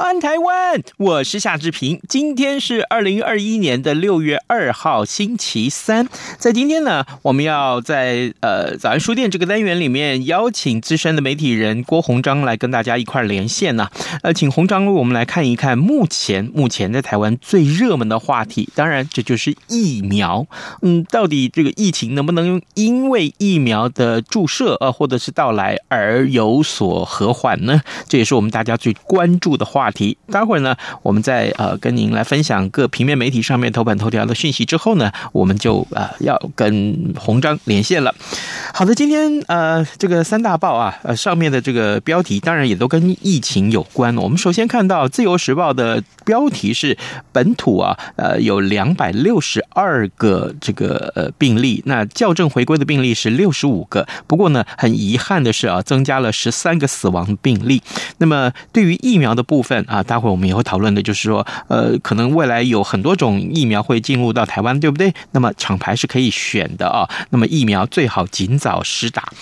湾》。台湾！我是夏志平。今天是二零二一年的六月二号，星期三。在今天呢，我们要在呃早安书店这个单元里面邀请资深的媒体人郭鸿章来跟大家一块连线呢。呃，请鸿章为我们来看一看目前目前在台湾最热门的话题，当然这就是疫苗。嗯，到底这个疫情能不能因为疫苗的注射呃或者是到来而有所和缓呢？这也是我们大家最关注的话题。待会儿呢，我们在呃跟您来分享各平面媒体上面头版头条的讯息之后呢，我们就呃要跟鸿章连线了。好的，今天呃这个三大报啊，呃上面的这个标题当然也都跟疫情有关。我们首先看到《自由时报》的标题是本土啊，呃有两百六十二个这个呃病例，那校正回归的病例是六十五个。不过呢，很遗憾的是啊，增加了十三个死亡病例。那么对于疫苗的部分，啊，待会我们也会讨论的，就是说，呃，可能未来有很多种疫苗会进入到台湾，对不对？那么厂牌是可以选的啊。那么疫苗最好尽早施打。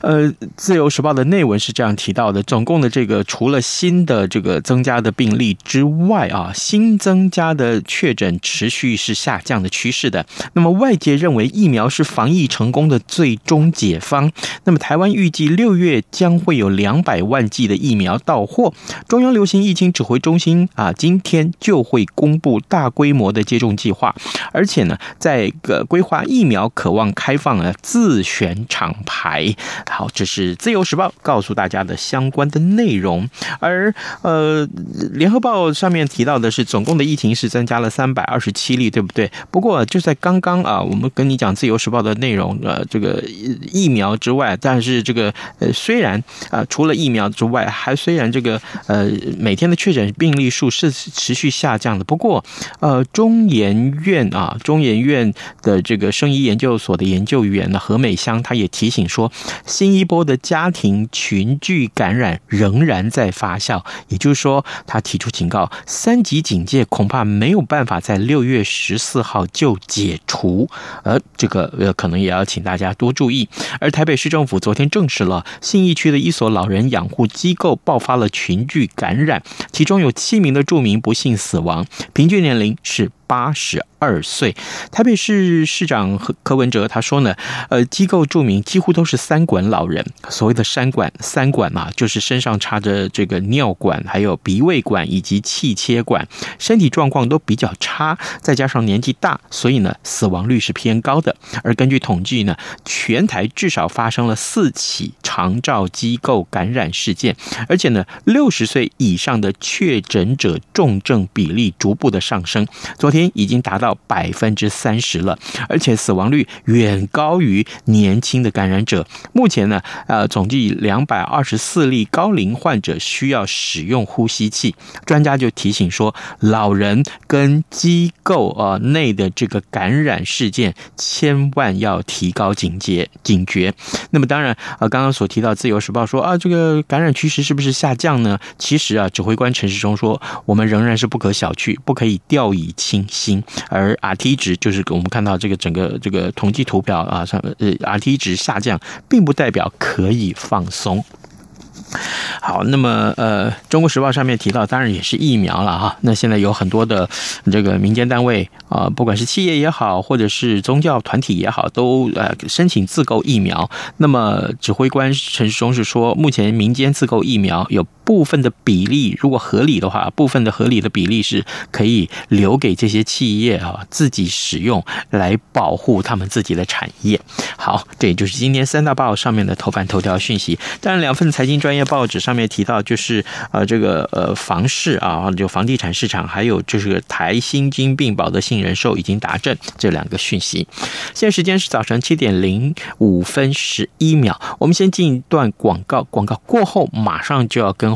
呃，《自由时报》的内文是这样提到的：总共的这个除了新的这个增加的病例之外啊，新增加的确诊持续是下降的趋势的。那么外界认为疫苗是防疫成功的最终解方。那么台湾预计六月将会有两百万剂的疫苗到货。中央流行疫情指挥中心啊，今天就会公布大规模的接种计划，而且呢，在个规划疫苗渴望开放了自选厂牌。好，这是自由时报告诉大家的相关的内容。而呃，联合报上面提到的是，总共的疫情是增加了三百二十七例，对不对？不过就在刚刚啊，我们跟你讲自由时报的内容，呃，这个疫苗之外，但是这个呃，虽然啊，除了疫苗之外，还虽然这个呃每天的确诊病例数是持续下降的，不过，呃，中研院啊，中研院的这个生医研究所的研究员呢，何美香，她也提醒说，新一波的家庭群聚感染仍然在发酵，也就是说，他提出警告，三级警戒恐怕没有办法在六月十四号就解除，而这个呃，可能也要请大家多注意。而台北市政府昨天证实了，信义区的一所老人养护机构爆发了群聚感染。其中有七名的住民不幸死亡，平均年龄是八十二岁，台北市市长柯文哲他说呢，呃，机构住民几乎都是三管老人。所谓的三管，三管嘛，就是身上插着这个尿管，还有鼻胃管以及气切管，身体状况都比较差，再加上年纪大，所以呢，死亡率是偏高的。而根据统计呢，全台至少发生了四起长照机构感染事件，而且呢，六十岁以上的确诊者重症比例逐步的上升。昨天已经达到。百分之三十了，而且死亡率远高于年轻的感染者。目前呢，呃，总计两百二十四例高龄患者需要使用呼吸器。专家就提醒说，老人跟机构啊内的这个感染事件，千万要提高警觉警觉。那么当然，呃，刚刚所提到《自由时报》说啊，这个感染趋势是不是下降呢？其实啊，指挥官陈时中说，我们仍然是不可小觑，不可以掉以轻心。而 RT 值就是我们看到这个整个这个统计图表啊，上呃 RT 值下降，并不代表可以放松。好，那么呃，《中国时报》上面提到，当然也是疫苗了哈。那现在有很多的这个民间单位啊，不管是企业也好，或者是宗教团体也好，都呃申请自购疫苗。那么指挥官陈时中是说，目前民间自购疫苗有部分的比例，如果合理的话，部分的合理的比例是可以留给这些企业啊自己使用，来保护他们自己的产业。好，这也就是今天三大报上面的头版头条讯息。当然，两份财经专业报纸上面提到，就是呃这个呃房市啊，就房地产市场，还有就是台新金并保的杏仁寿已经达阵这两个讯息。现在时间是早晨七点零五分十一秒，我们先进一段广告，广告过后马上就要跟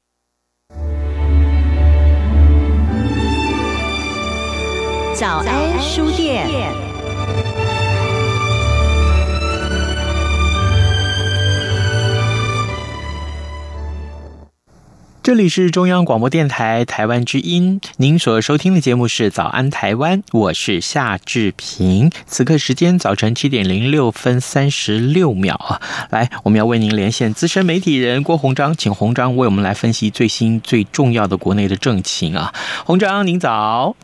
早安书店。这里是中央广播电台台湾之音，您所收听的节目是《早安台湾》，我是夏志平。此刻时间早晨七点零六分三十六秒啊，来，我们要为您连线资深媒体人郭鸿章，请鸿章为我们来分析最新最重要的国内的政情啊。鸿章，您早。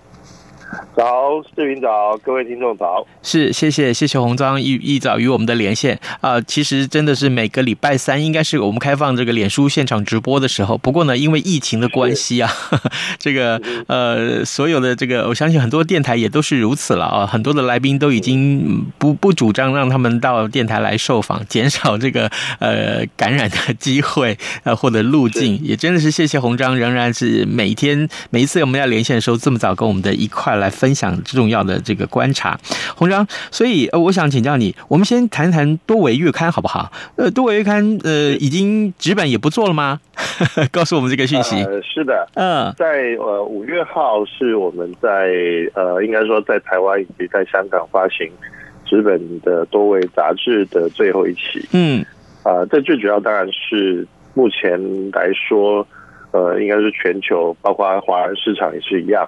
早，视频早，各位听众早。是，谢谢，谢谢洪章一一早与我们的连线啊、其实真的是每个礼拜三应该是我们开放这个脸书现场直播的时候。不过呢，因为疫情的关系啊，这个呃，所有的这个，我相信很多电台也都是如此了啊。很多的来宾都已经不不主张让他们到电台来受访，减少这个呃感染的机会呃或者路径。也真的是谢谢洪章，仍然是每天每一次我们要连线的时候这么早跟我们的一块来分。分享重要的这个观察，洪章，所以呃，我想请教你，我们先谈谈多维月刊好不好？呃，多维月刊呃，已经纸本也不做了吗？告诉我们这个讯息。呃，是的，嗯，在呃五月号是我们在呃，应该说在台湾以及在香港发行纸本的多维杂志的最后一期。嗯，啊、呃，这最主要当然是目前来说，呃，应该是全球包括华人市场也是一样。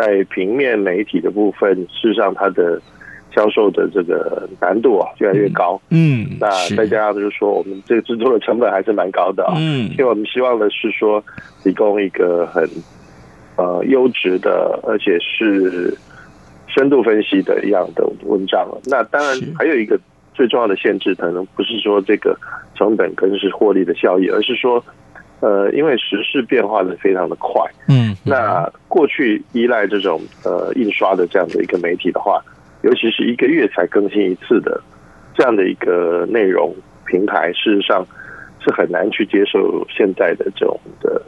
在平面媒体的部分，事实上它的销售的这个难度啊越来越高。嗯，那再加上就是说，我们这个制作的成本还是蛮高的啊。嗯，因为我们希望的是说，提供一个很呃优质的，而且是深度分析的一样的文章。那当然还有一个最重要的限制，可能不是说这个成本跟是获利的效益，而是说。呃，因为时事变化的非常的快，嗯，那过去依赖这种呃印刷的这样的一个媒体的话，尤其是一个月才更新一次的这样的一个内容平台，事实上是很难去接受现在的这种的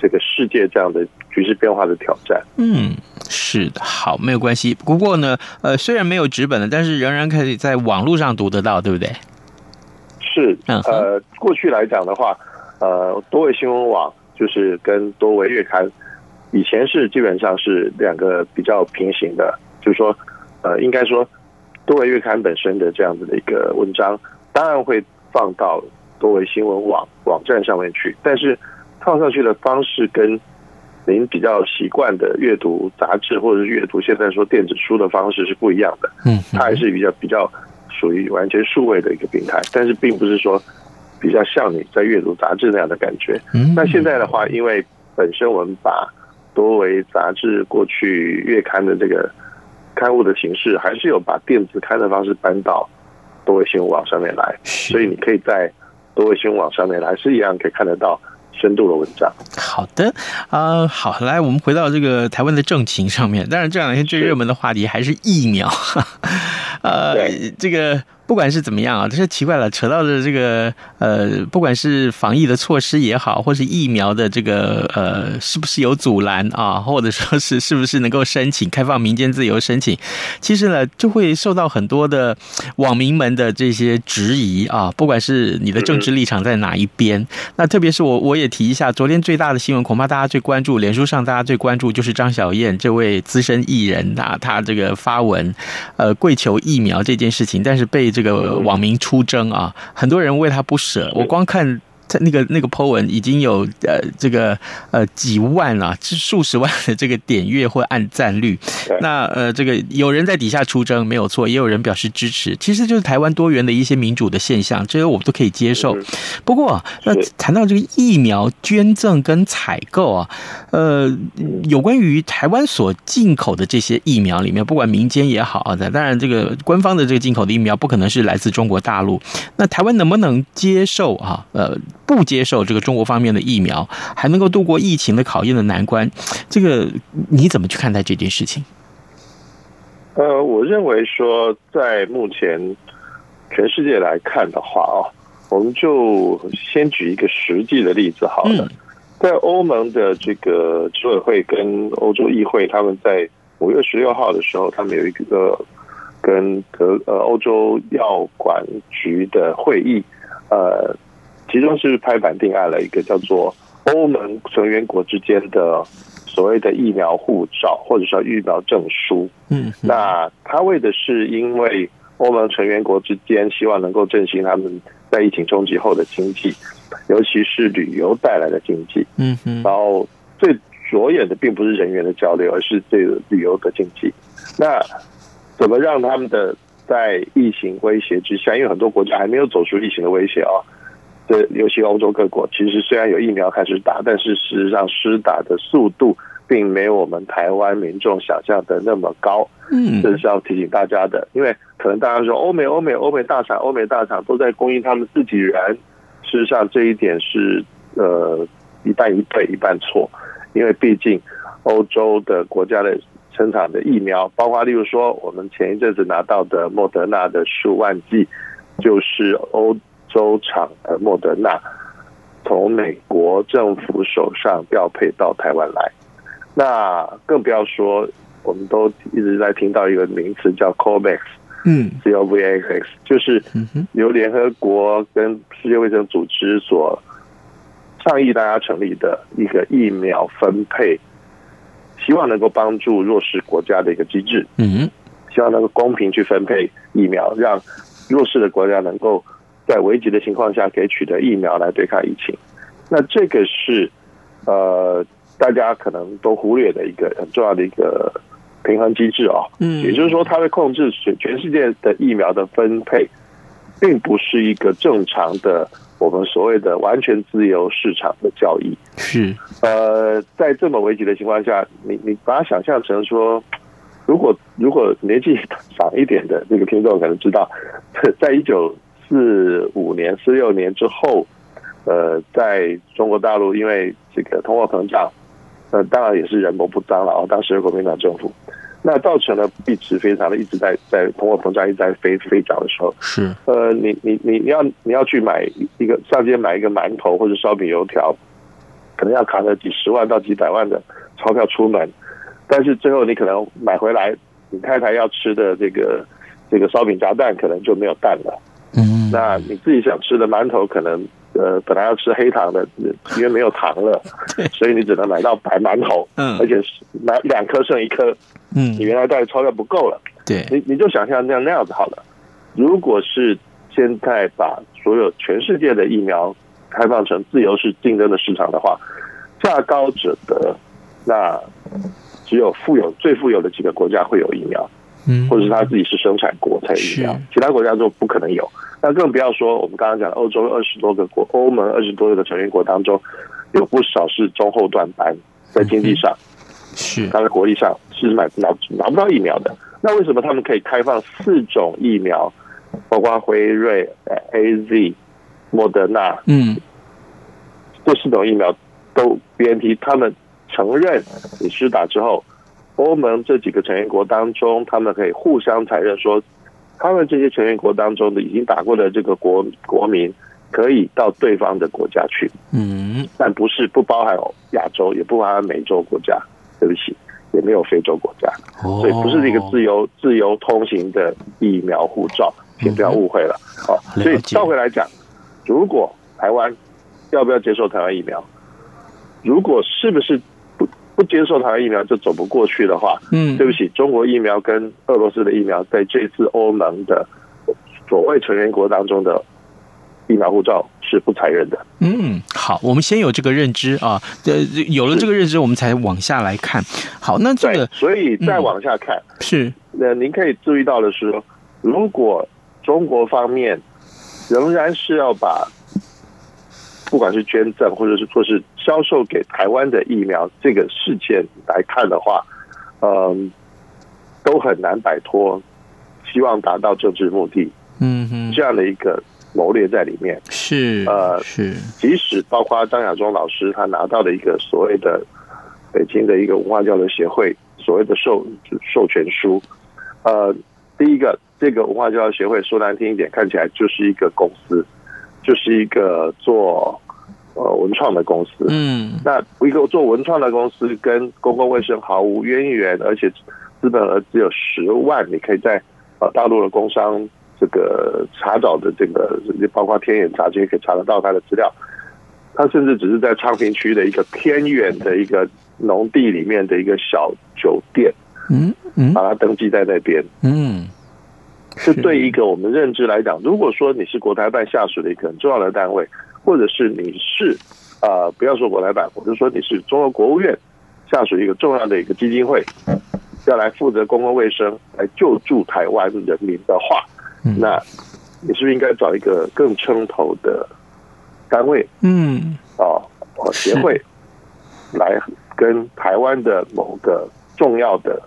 这个世界这样的局势变化的挑战。嗯，是的，好，没有关系。不过呢，呃，虽然没有纸本的，但是仍然可以在网络上读得到，对不对？是，呃，过去来讲的话。呃，多维新闻网就是跟多维月刊，以前是基本上是两个比较平行的，就是说，呃，应该说多维月刊本身的这样子的一个文章，当然会放到多维新闻网网站上面去，但是放上去的方式跟您比较习惯的阅读杂志或者是阅读现在说电子书的方式是不一样的，嗯，它还是比较比较属于完全数位的一个平台，但是并不是说。比较像你在阅读杂志那样的感觉。那现在的话，因为本身我们把多维杂志过去月刊的这个刊物的形式，还是有把电子刊的方式搬到多维新闻网上面来，所以你可以在多维新闻网上面来是一样可以看得到深度的文章。好的，啊、呃，好，来，我们回到这个台湾的政情上面。当然，这两天最热门的话题还是疫苗。呃，这个。不管是怎么样啊，这是奇怪了，扯到的这个呃，不管是防疫的措施也好，或是疫苗的这个呃，是不是有阻拦啊，或者说是是不是能够申请开放民间自由申请，其实呢，就会受到很多的网民们的这些质疑啊。不管是你的政治立场在哪一边，那特别是我我也提一下，昨天最大的新闻，恐怕大家最关注，脸书上大家最关注就是张小燕这位资深艺人啊，他这个发文呃跪求疫苗这件事情，但是被这个网民出征啊，很多人为他不舍。我光看。那个那个 po 文已经有呃这个呃几万啊，是数十万的这个点阅或按赞率。那呃这个有人在底下出征没有错，也有人表示支持，其实就是台湾多元的一些民主的现象，这些我们都可以接受。不过那谈到这个疫苗捐赠跟采购啊，呃有关于台湾所进口的这些疫苗里面，不管民间也好啊，当然这个官方的这个进口的疫苗不可能是来自中国大陆，那台湾能不能接受啊？呃。不接受这个中国方面的疫苗，还能够度过疫情的考验的难关，这个你怎么去看待这件事情？呃，我认为说，在目前全世界来看的话啊，我们就先举一个实际的例子好了。在欧盟的这个执委会跟欧洲议会，他们在五月十六号的时候，他们有一个跟德呃欧洲药管局的会议，呃。其中是拍板定案了一个叫做欧盟成员国之间的所谓的疫苗护照，或者说疫苗证书。嗯，那他为的是因为欧盟成员国之间希望能够振兴他们在疫情冲击后的经济，尤其是旅游带来的经济。嗯嗯，然后最着眼的并不是人员的交流，而是这个旅游的经济。那怎么让他们的在疫情威胁之下，因为很多国家还没有走出疫情的威胁啊。这尤其欧洲各国，其实虽然有疫苗开始打，但是事实上施打的速度并没有我们台湾民众想象的那么高。嗯，这是要提醒大家的，因为可能大家说欧美、欧美、欧美大厂、欧美大厂都在供应他们自己人，事实上这一点是呃一半一对一半错，因为毕竟欧洲的国家的生产的疫苗，包括例如说我们前一阵子拿到的莫德纳的数万剂，就是欧。州厂的莫德纳从美国政府手上调配到台湾来，那更不要说，我们都一直在听到一个名词叫 COVAX，嗯，C O V A X，就是由联合国跟世界卫生组织所倡议大家成立的一个疫苗分配，希望能够帮助弱势国家的一个机制，嗯，希望能够公平去分配疫苗，让弱势的国家能够。在危急的情况下，可以取得疫苗来对抗疫情，那这个是呃大家可能都忽略的一个很重要的一个平衡机制啊。嗯，也就是说，它的控制全全世界的疫苗的分配，并不是一个正常的我们所谓的完全自由市场的交易。是呃，在这么危急的情况下，你你把它想象成说，如果如果年纪 长一点的这个听众可能知道，在一九。四五年、四六年之后，呃，在中国大陆，因为这个通货膨胀，呃，当然也是人谋不臧了啊。当时的国民党政府，那造成了币值非常的一直在在通货膨胀一直在飞飞涨的时候，是呃，你你你你要你要去买一个上街买一个馒头或者烧饼油条，可能要扛着几十万到几百万的钞票出门，但是最后你可能买回来，你太太要吃的这个这个烧饼夹蛋可能就没有蛋了。嗯，那你自己想吃的馒头，可能呃本来要吃黑糖的，因为没有糖了，所以你只能买到白馒头。嗯，而且买两颗剩一颗。嗯，你原来带的钞票不够了。对，你你就想象那样那样子好了。如果是现在把所有全世界的疫苗开放成自由式竞争的市场的话，价高者得，那只有富有最富有的几个国家会有疫苗。嗯，或者是他自己是生产国才有疫苗，其他国家就不可能有。那更不要说我们刚刚讲的欧洲二十多个国，欧盟二十多个成员国当中，有不少是中后段班，在经济上是，他的国力上是买拿拿不到疫苗的。那为什么他们可以开放四种疫苗，包括辉瑞、AZ、莫德纳？嗯，这四种疫苗都 BNT，他们承认你施打之后。欧盟这几个成员国当中，他们可以互相承认说，他们这些成员国当中的已经打过的这个国国民，可以到对方的国家去。嗯，但不是不包含亚洲，也不包含美洲国家。对不起，也没有非洲国家，所以不是一个自由自由通行的疫苗护照，请不要误会了。好，所以倒回来讲，如果台湾要不要接受台湾疫苗？如果是不是？不接受台湾疫苗就走不过去的话，嗯，对不起，中国疫苗跟俄罗斯的疫苗在这次欧盟的所谓成员国当中的疫苗护照是不采认的。嗯，好，我们先有这个认知啊，呃，有了这个认知，我们才往下来看。好，那这个，所以再往下看，嗯、是，那您可以注意到的是，如果中国方面仍然是要把。不管是捐赠，或者是说是销售给台湾的疫苗，这个事件来看的话，嗯，都很难摆脱希望达到政治目的，嗯哼，这样的一个谋略在里面。是，呃，是，即使包括张亚中老师他拿到的一个所谓的北京的一个文化交流协会所谓的授授权书，呃，第一个这个文化交流协会说难听一点，看起来就是一个公司。就是一个做呃文创的公司，嗯，那一个做文创的公司跟公共卫生毫无渊源，而且资本额只有十万，你可以在呃大陆的工商这个查找的这个，包括天眼查这些可以查得到它的资料。它甚至只是在昌平区的一个偏远的一个农地里面的一个小酒店，嗯嗯，把它登记在那边，嗯。是对一个我们认知来讲，如果说你是国台办下属的一个很重要的单位，或者是你是啊、呃，不要说国台办，或者说你是中国国务院下属一个重要的一个基金会，要来负责公共卫生、来救助台湾人民的话，那你是不是应该找一个更称头的单位？嗯，啊，协会来跟台湾的某个重要的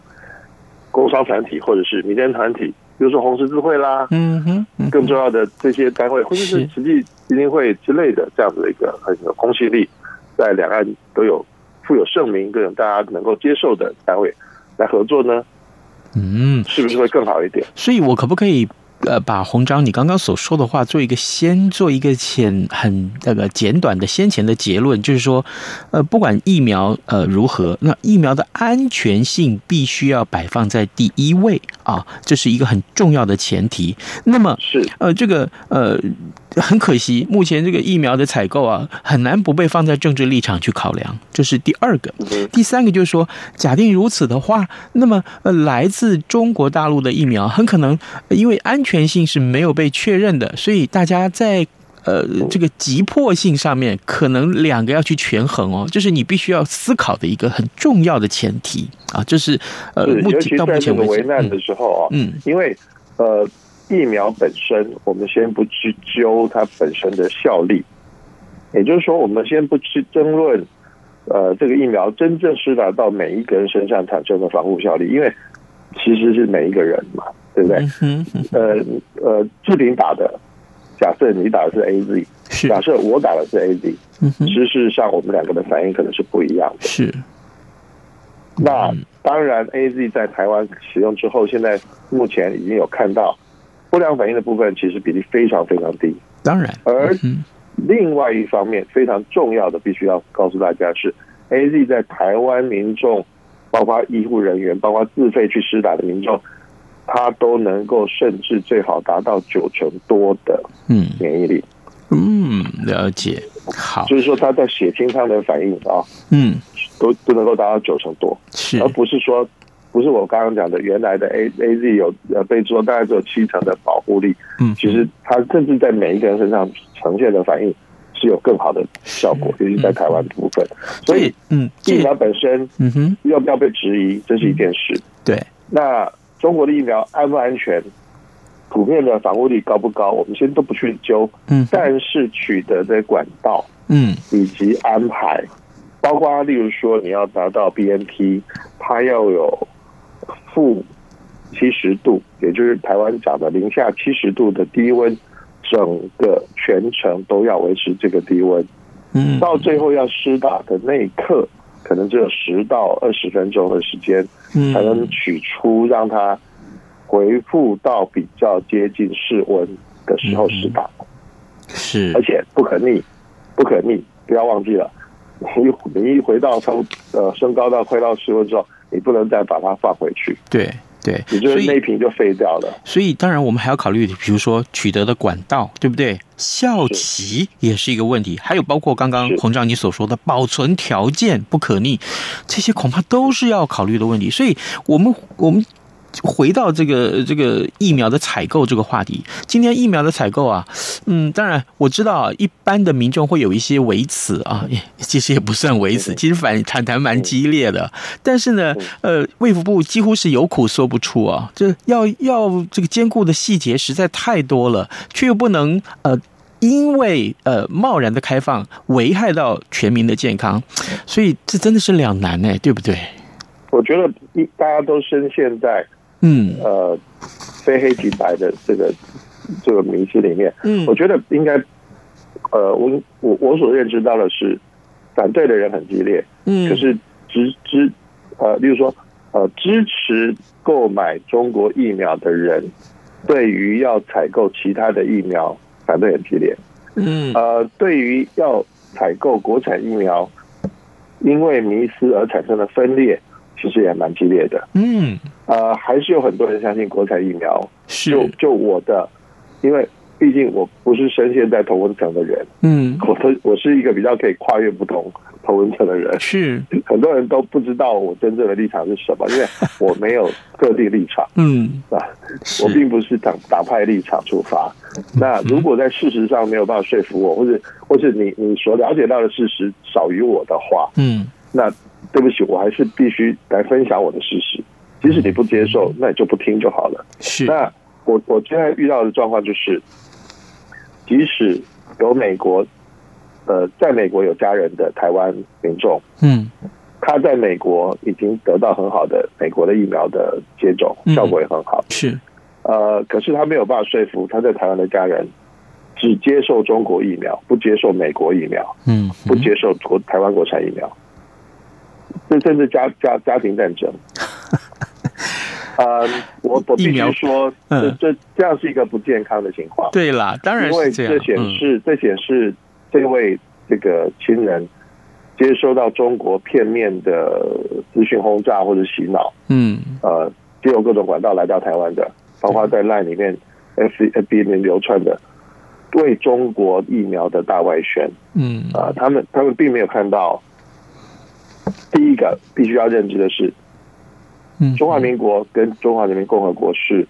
工商团体或者是民间团体。比如说红十字会啦，嗯哼，更重要的这些单位，或者是慈济基金会之类的，这样子的一个很有公信力，在两岸都有富有盛名、各种大家能够接受的单位来合作呢？嗯，是不是会更好一点？所以我可不可以？呃，把红章你刚刚所说的话做一个先做一个简很那个简短的先前的结论，就是说，呃，不管疫苗呃如何，那疫苗的安全性必须要摆放在第一位啊，这是一个很重要的前提。那么是呃这个呃。很可惜，目前这个疫苗的采购啊，很难不被放在政治立场去考量。这是第二个，第三个就是说，假定如此的话，那么呃，来自中国大陆的疫苗很可能因为安全性是没有被确认的，所以大家在呃这个急迫性上面，可能两个要去权衡哦，这是你必须要思考的一个很重要的前提啊。就是呃，目前到目前为止，危难的时候啊，嗯，因为呃。疫苗本身，我们先不去揪它本身的效力，也就是说，我们先不去争论，呃，这个疫苗真正施打到每一个人身上产生的防护效力，因为其实是每一个人嘛，对不对？呃呃，志平打的，假设你打的是 AZ，假设我打的是 AZ，事实上我们两个的反应可能是不一样的。是，那当然，AZ 在台湾使用之后，现在目前已经有看到。不良反应的部分其实比例非常非常低，当然。而另外一方面非常重要的，必须要告诉大家是，AZ 在台湾民众，包括医护人员，包括自费去施打的民众，他都能够甚至最好达到九成多的嗯。免疫力。嗯，了解。好，就是说他在血清上的反应啊，嗯，都都能够达到九成多，是，而不是说。不是我刚刚讲的，原来的 A A Z 有呃被说大概只有七成的保护力，嗯，其实它甚至在每一个人身上呈现的反应是有更好的效果，尤其在台湾的部分。所以，嗯，疫苗本身，嗯哼，要不要被质疑，这是一件事。对，那中国的疫苗安不安全，普遍的防护力高不高，我们先都不去揪，嗯，但是取得的管道，嗯，以及安排，包括例如说你要达到 B N T，它要有。负七十度，也就是台湾讲的零下七十度的低温，整个全程都要维持这个低温。嗯，到最后要施打的那一刻，可能只有十到二十分钟的时间，才能取出让它回复到比较接近室温的时候施打。是，而且不可逆，不可逆，不要忘记了，你你一回到从呃升高到快到室温之后，你不能再把它放回去。对对，也就是那一瓶就废掉了。所以当然我们还要考虑，比如说取得的管道，对不对？效期也是一个问题，还有包括刚刚洪章你所说的保存条件不可逆，这些恐怕都是要考虑的问题。所以我们我们。回到这个这个疫苗的采购这个话题，今天疫苗的采购啊，嗯，当然我知道啊，一般的民众会有一些微词啊，其实也不算微词，其实反谈谈蛮激烈的。但是呢，呃，卫福部几乎是有苦说不出啊，这要要这个兼顾的细节实在太多了，却又不能呃，因为呃贸然的开放危害到全民的健康，所以这真的是两难呢，对不对？我觉得一大家都深陷在。嗯，呃，非黑即白的这个这个迷思里面，嗯，我觉得应该，呃，我我我所认知到的是，反对的人很激烈，嗯，可是支支呃，例如说，呃，支持购买中国疫苗的人，对于要采购其他的疫苗反对很激烈，嗯，呃，对于要采购国产疫苗，因为迷失而产生的分裂。其实也蛮激烈的，嗯，呃，还是有很多人相信国产疫苗。是，就就我的，因为毕竟我不是深陷在同温层的人，嗯，我我是一个比较可以跨越不同同温层的人。是，很多人都不知道我真正的立场是什么，因为我没有特定立场，嗯。啊，我并不是党党派立场出发。那如果在事实上没有办法说服我，或者或是你你所了解到的事实少于我的话，嗯，那。对不起，我还是必须来分享我的事实。即使你不接受，那你就不听就好了。是。那我我现在遇到的状况就是，即使有美国，呃，在美国有家人的台湾民众，嗯，他在美国已经得到很好的美国的疫苗的接种，效果也很好。是。呃，可是他没有办法说服他在台湾的家人，只接受中国疫苗，不接受美国疫苗，嗯，不接受国台湾国产疫苗。这 甚至家家家庭战争，呃，我我必须说，这这这样是一个不健康的情况。对啦，当然是这样。因为这显示，这显示这位这个亲人接收到中国片面的资讯轰炸或者洗脑，嗯，呃，借由各种管道来到台湾的，包括在 LINE 里面、FB 里面流窜的，为中国疫苗的大外宣，嗯，啊，他们他们并没有看到。第一个必须要认知的是，中华民国跟中华人民共和国是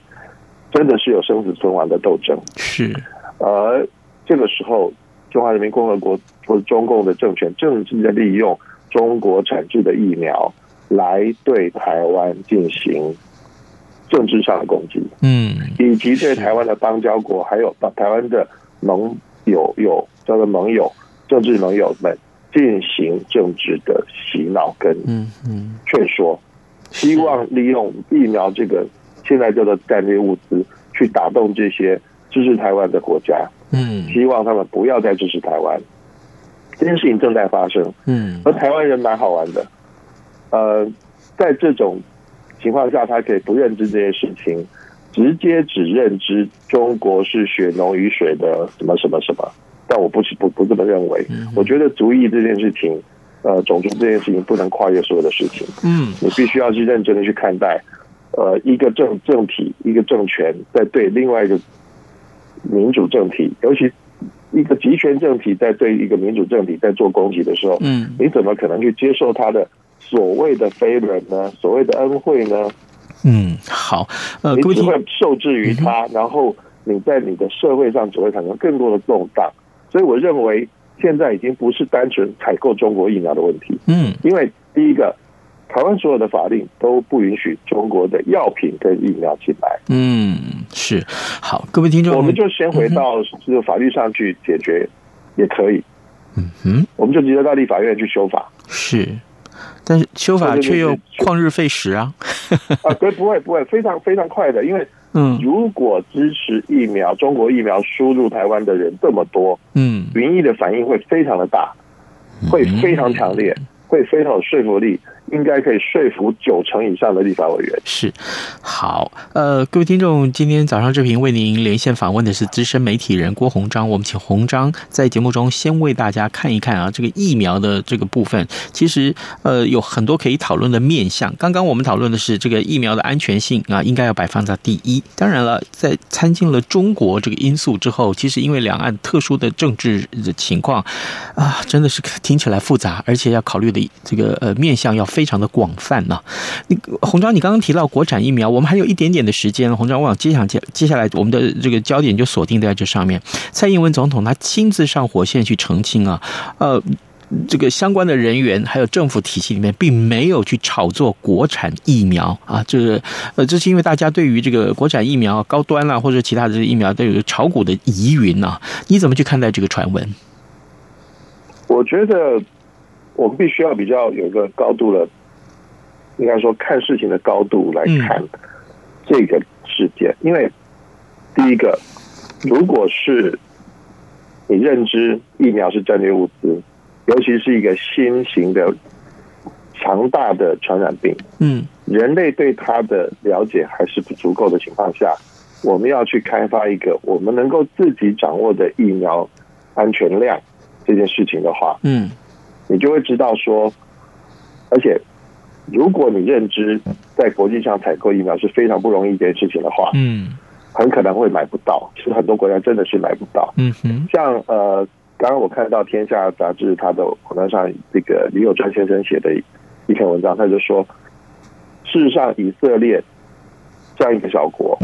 真的是有生死存亡的斗争。是，而这个时候，中华人民共和国或者中共的政权正在利用中国产制的疫苗来对台湾进行政治上的攻击。嗯，以及对台湾的邦交国还有把台湾的盟友有叫做盟友政治盟友们。进行政治的洗脑跟嗯嗯劝说，希望利用疫苗这个现在叫做战略物资，去打动这些支持台湾的国家。嗯，希望他们不要再支持台湾。这件事情正在发生。嗯，而台湾人蛮好玩的。呃，在这种情况下，他可以不认知这些事情，直接只认知中国是血浓于水的什么什么什么。但我不是不不这么认为，我觉得族裔这件事情，呃，种族这件事情不能跨越所有的事情。嗯，你必须要去认真的去看待，呃，一个政政体，一个政权在对另外一个民主政体，尤其一个集权政体在对一个民主政体在做攻击的时候，嗯，你怎么可能去接受他的所谓的 favor 呢？所谓的恩惠呢？嗯，好，呃，你只会受制于他，然后你在你的社会上只会产生更多的动荡。所以我认为现在已经不是单纯采购中国疫苗的问题，嗯，因为第一个，台湾所有的法令都不允许中国的药品跟疫苗进来，嗯，是，好，各位听众，我们就先回到这个法律上去解决，也可以，嗯哼，我们就直接到立法院去修法，是，但是修法却又旷日费时啊，啊，不，不会不会，非常非常快的，因为。嗯，如果支持疫苗，中国疫苗输入台湾的人这么多，嗯，民意的反应会非常的大，会非常强烈，会非常有说服力，应该可以说服九成以上的立法委员。是，好，呃，各位听众，今天早上这频为您连线访问的是资深媒体人郭鸿章，我们请鸿章在节目中先为大家看一看啊，这个疫苗的这个部分，其实呃有很多可以讨论的面向。刚刚我们讨论的是这个疫苗的安全性啊，应该要摆放在第一。当然了，在参进了中国这个因素之后，其实因为两岸特殊的政治的情况啊，真的是听起来复杂，而且要考虑的这个呃面向要。非常的广泛呢、啊。你鸿章，你刚刚提到国产疫苗，我们还有一点点的时间。鸿章，我想接下接接下来我们的这个焦点就锁定在这上面。蔡英文总统他亲自上火线去澄清啊，呃，这个相关的人员还有政府体系里面并没有去炒作国产疫苗啊。这个呃，这是因为大家对于这个国产疫苗高端啦、啊、或者其他的疫苗都有炒股的疑云呐、你怎么去看待这个传闻？我觉得。我们必须要比较有一个高度的，应该说看事情的高度来看这个事件，因为第一个，如果是你认知疫苗是战略物资，尤其是一个新型的强大的传染病，嗯，人类对它的了解还是不足够的情况下，我们要去开发一个我们能够自己掌握的疫苗安全量这件事情的话，嗯。你就会知道说，而且如果你认知在国际上采购疫苗是非常不容易一件事情的话，嗯，很可能会买不到。其实很多国家真的是买不到。嗯哼，像呃，刚刚我看到《天下》杂志它的网站上，这个李友专先生写的一篇文章，他就说，事实上以色列这样一个小国，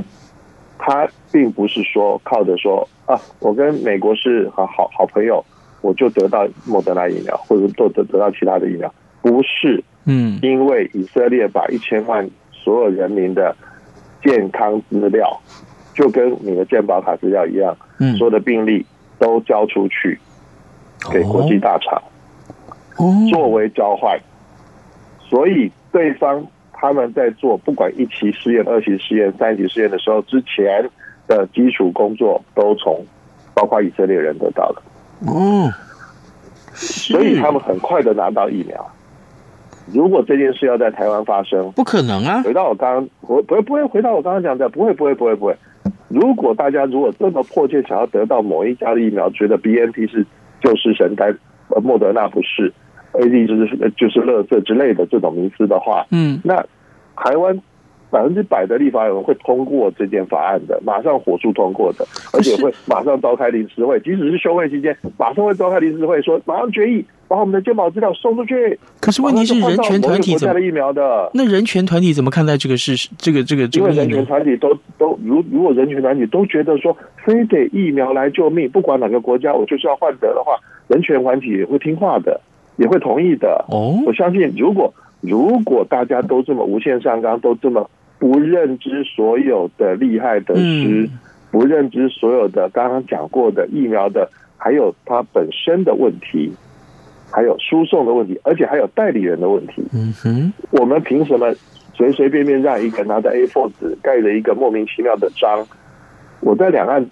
他并不是说靠着说啊，我跟美国是好好好朋友。我就得到莫德纳疫苗，或者得得得到其他的疫苗，不是，嗯，因为以色列把一千万所有人民的健康资料，就跟你的健保卡资料一样，嗯，所有的病例都交出去给国际大厂，哦。作为交换，所以对方他们在做不管一期试验、二期试验、三期试验的时候，之前的基础工作都从包括以色列人得到了。哦，所以他们很快的拿到疫苗。如果这件事要在台湾发生，不可能啊！回到我刚刚，我不会不会回到我刚刚讲的，不会不会不会不会。如果大家如果这么迫切想要得到某一家的疫苗，觉得 BNT 是救世神丹，而莫德纳不是，A D 就是就是乐色之类的这种迷思的话，嗯，那台湾。百分之百的立法委员会通过这件法案的，马上火速通过的，而且会马上召开临时会，即使是休会期间，马上会召开临时会，说马上决议把我们的健保资料送出去。可是问题是，人权团体怎么？疫苗的那人权团体怎么看待这个事？这个这个这个？因为人权团体都都如如果人权团体都觉得说，非得疫苗来救命，不管哪个国家，我就是要换得的话，人权团体也会听话的，也会同意的。哦，我相信，如果如果大家都这么无限上纲，都这么。不认知所有的厉害得失，不认知所有的刚刚讲过的疫苗的，还有它本身的问题，还有输送的问题，而且还有代理人的问题。嗯哼，我们凭什么随随便便让一个拿着 A4 纸盖着一个莫名其妙的章？我在两岸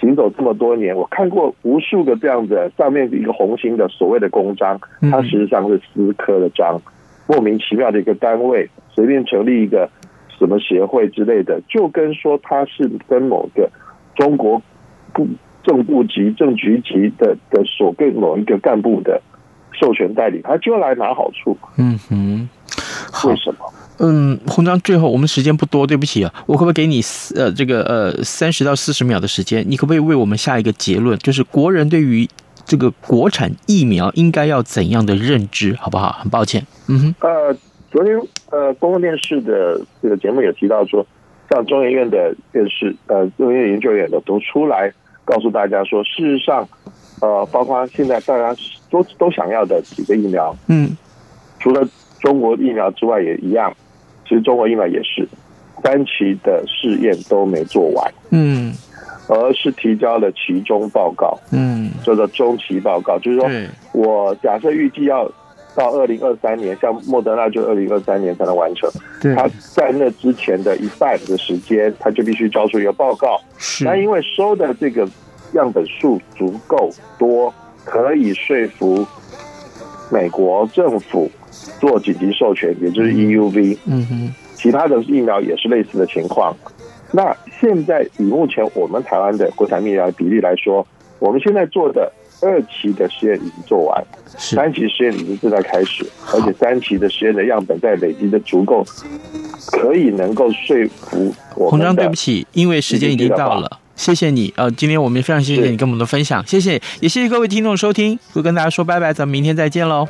行走这么多年，我看过无数个这样的上面一个红星的所谓的公章，它实际上是私刻的章，莫名其妙的一个单位随便成立一个。什么协会之类的，就跟说他是跟某个中国部正部级、政局级的的所跟某一个干部的授权代理，他就来拿好处。嗯哼，为什么？嗯，洪章，最后我们时间不多，对不起啊，我可不可以给你呃这个呃三十到四十秒的时间？你可不可以为我们下一个结论？就是国人对于这个国产疫苗应该要怎样的认知，好不好？很抱歉。嗯哼，呃。昨天，呃，公共电视的这个节目也提到说，像中研院的电视，呃，中研院研究员的都出来告诉大家说，事实上，呃，包括现在大家都都想要的几个疫苗，嗯，除了中国疫苗之外也一样，其实中国疫苗也是三期的试验都没做完，嗯，而是提交了期中报告，嗯，叫做中期报告，就是说我假设预计要。到二零二三年，像莫德纳就二零二三年才能完成。他在那之前的一半的时间，他就必须交出一个报告。是，那因为收的这个样本数足够多，可以说服美国政府做紧急授权，也就是 EUV。嗯哼，其他的疫苗也是类似的情况。那现在以目前我们台湾的国产疫苗比例来说，我们现在做的二期的实验已经做完，三期实验已经正在开始，而且三期的实验的样本在累积的足够，可以能够说服我们。洪章，对不起，因为时间已经到了。谢谢你，呃，今天我们也非常谢谢你跟我们的分享，谢谢，也谢谢各位听众收听，会跟大家说拜拜，咱们明天再见喽。